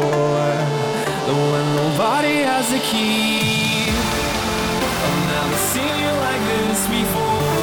door. The one nobody has the key. I've never seen you like this before.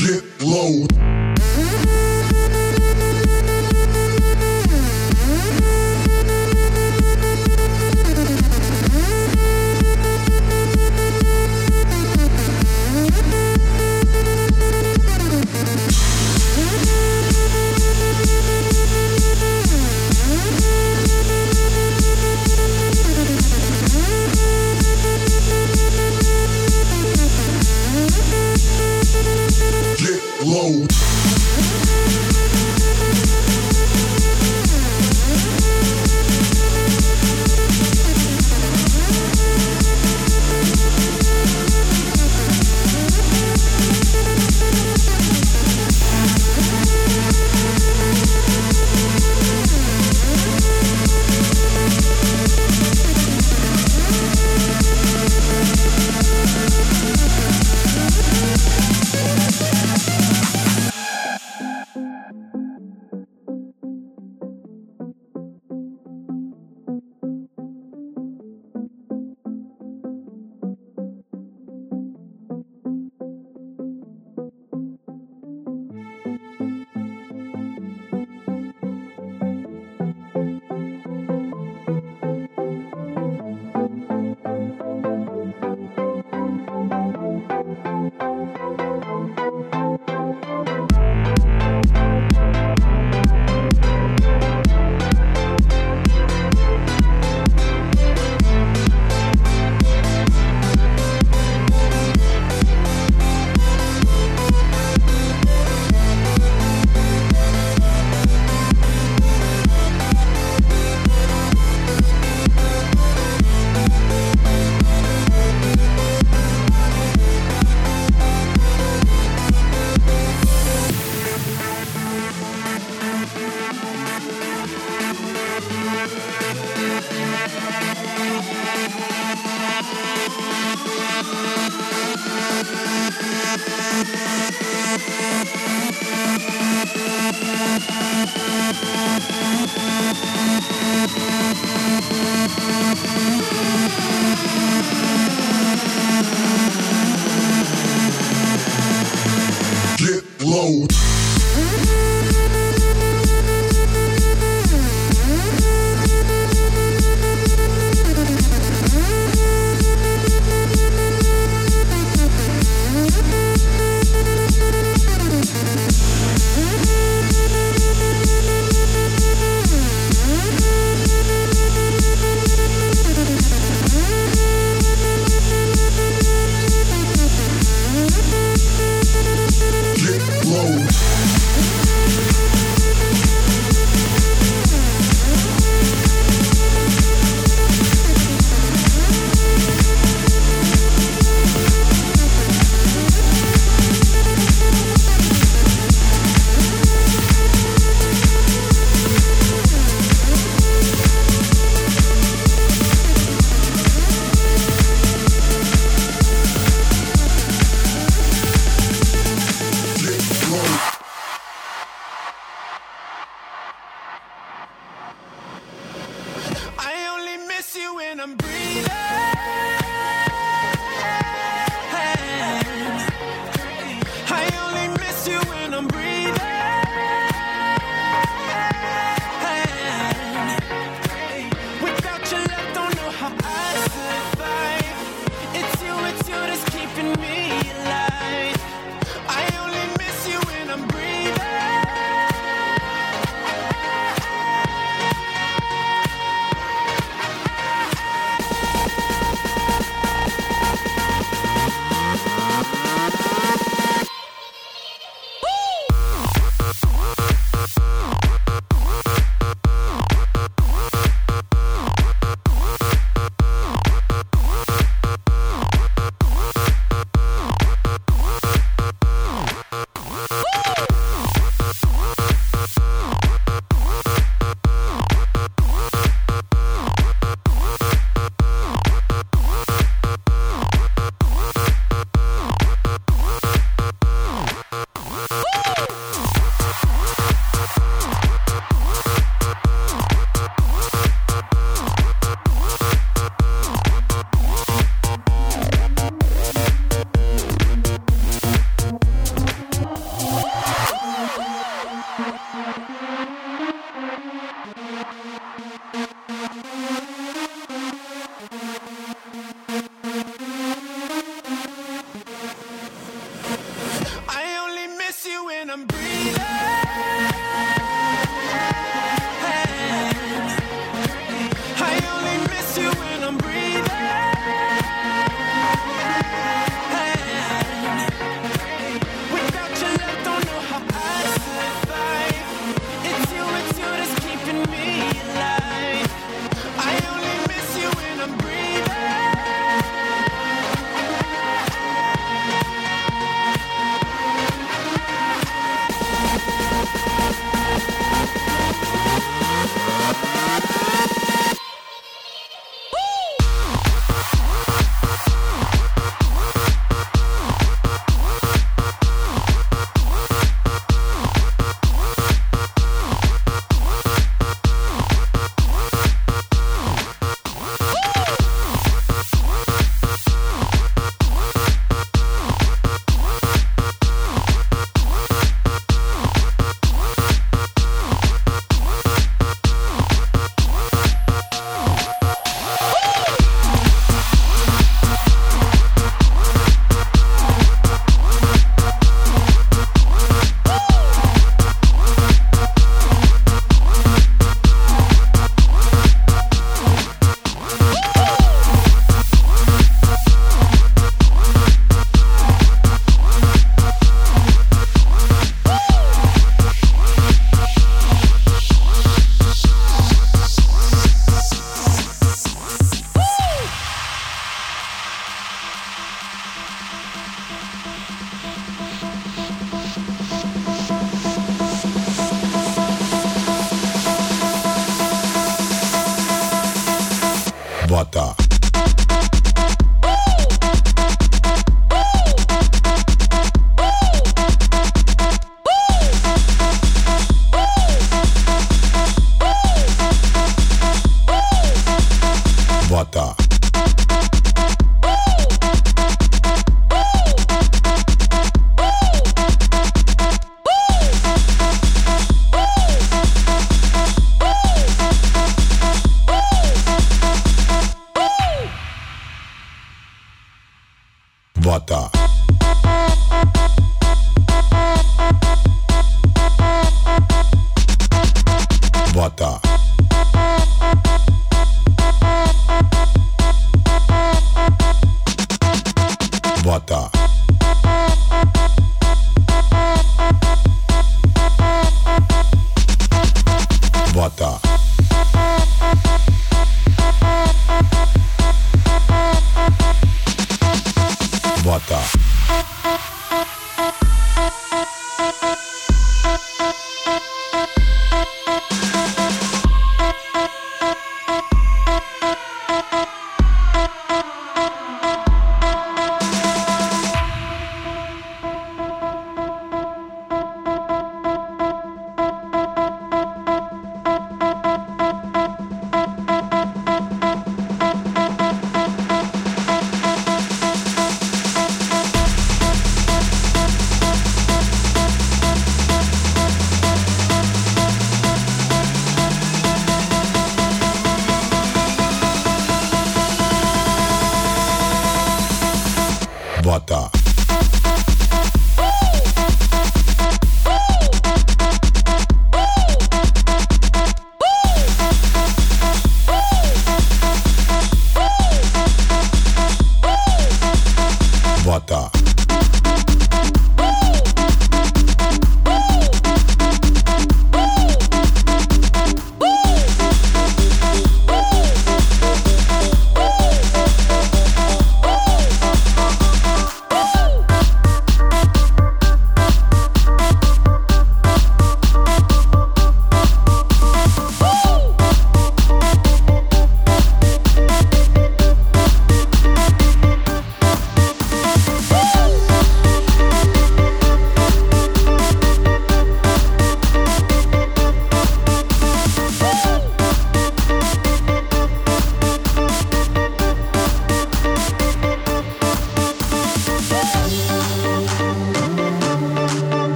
Yeah.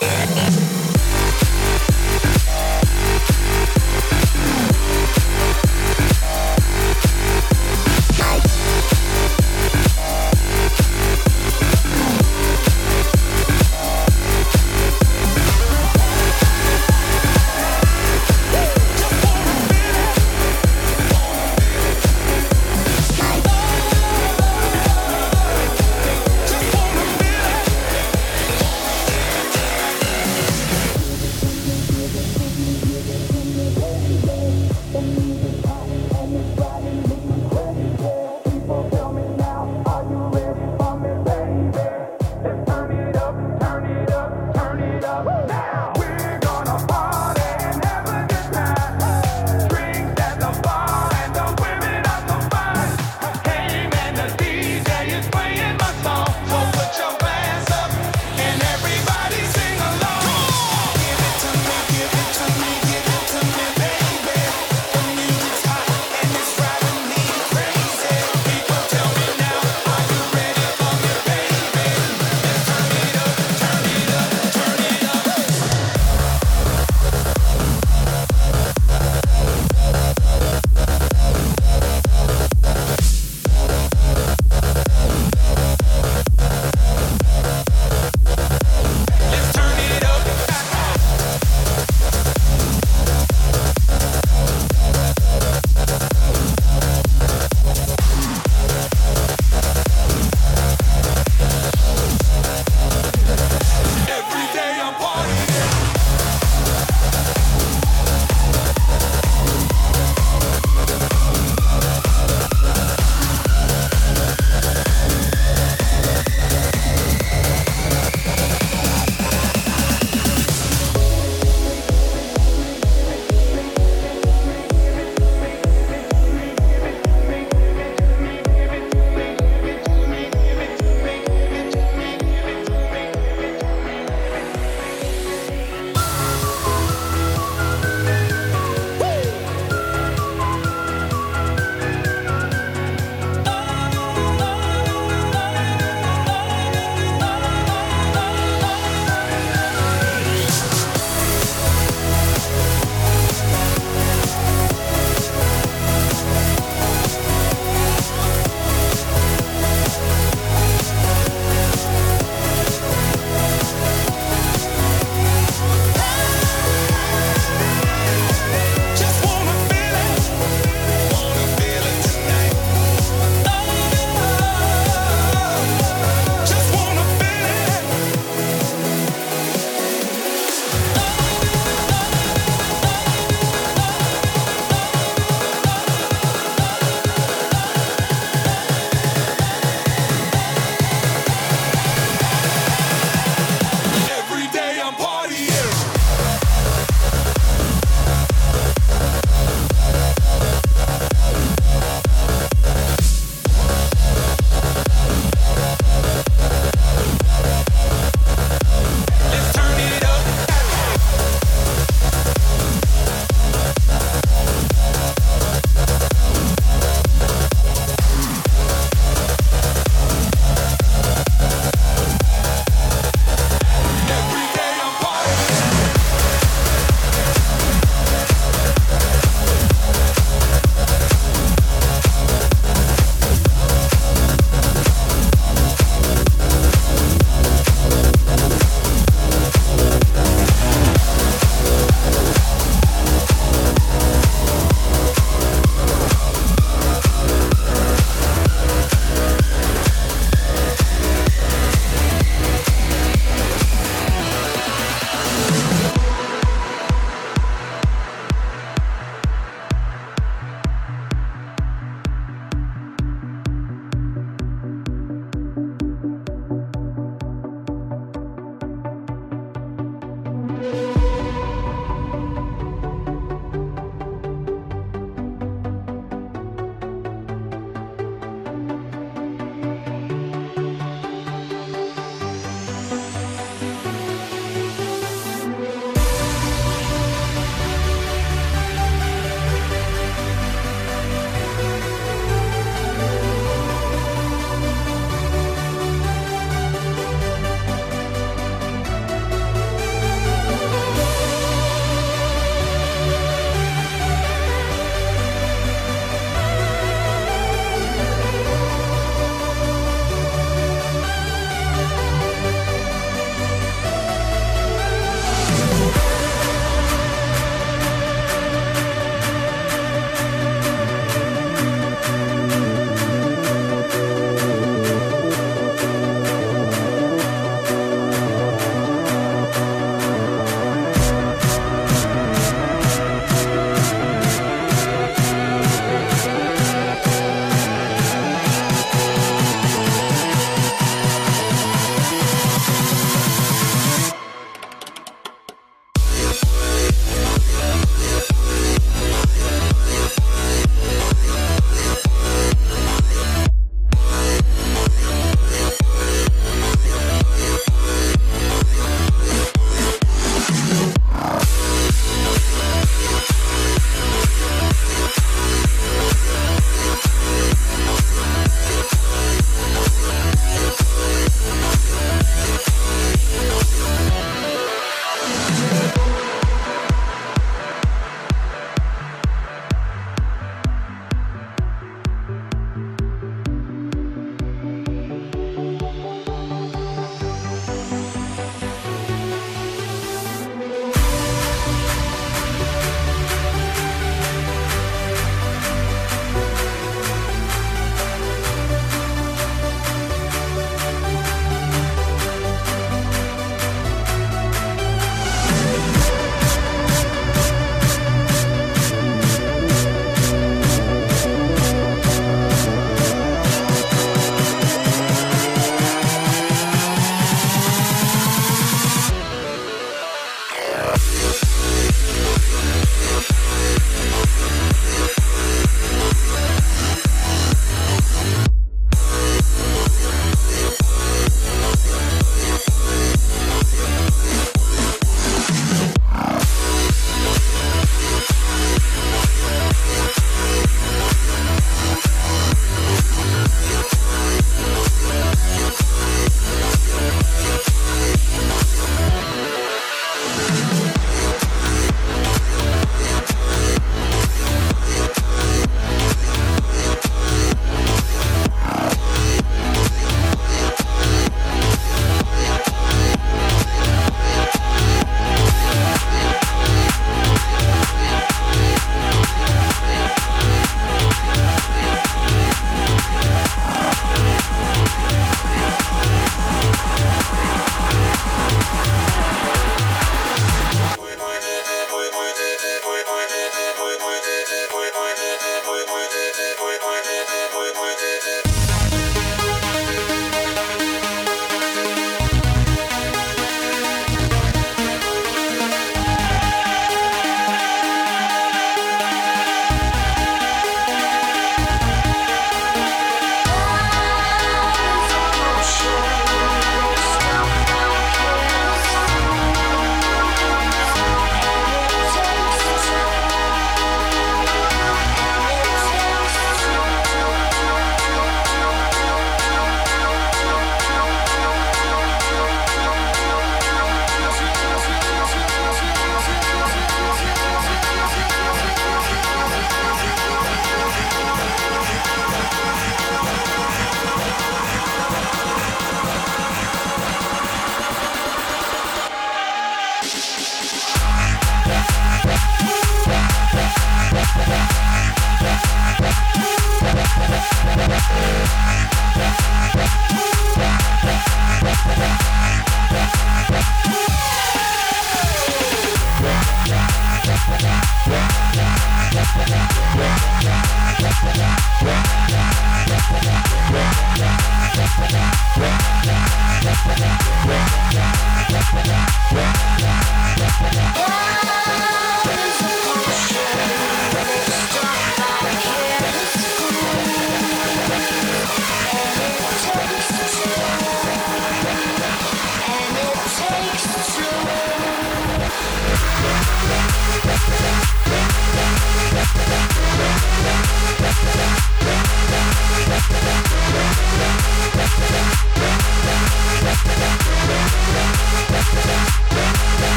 Yeah.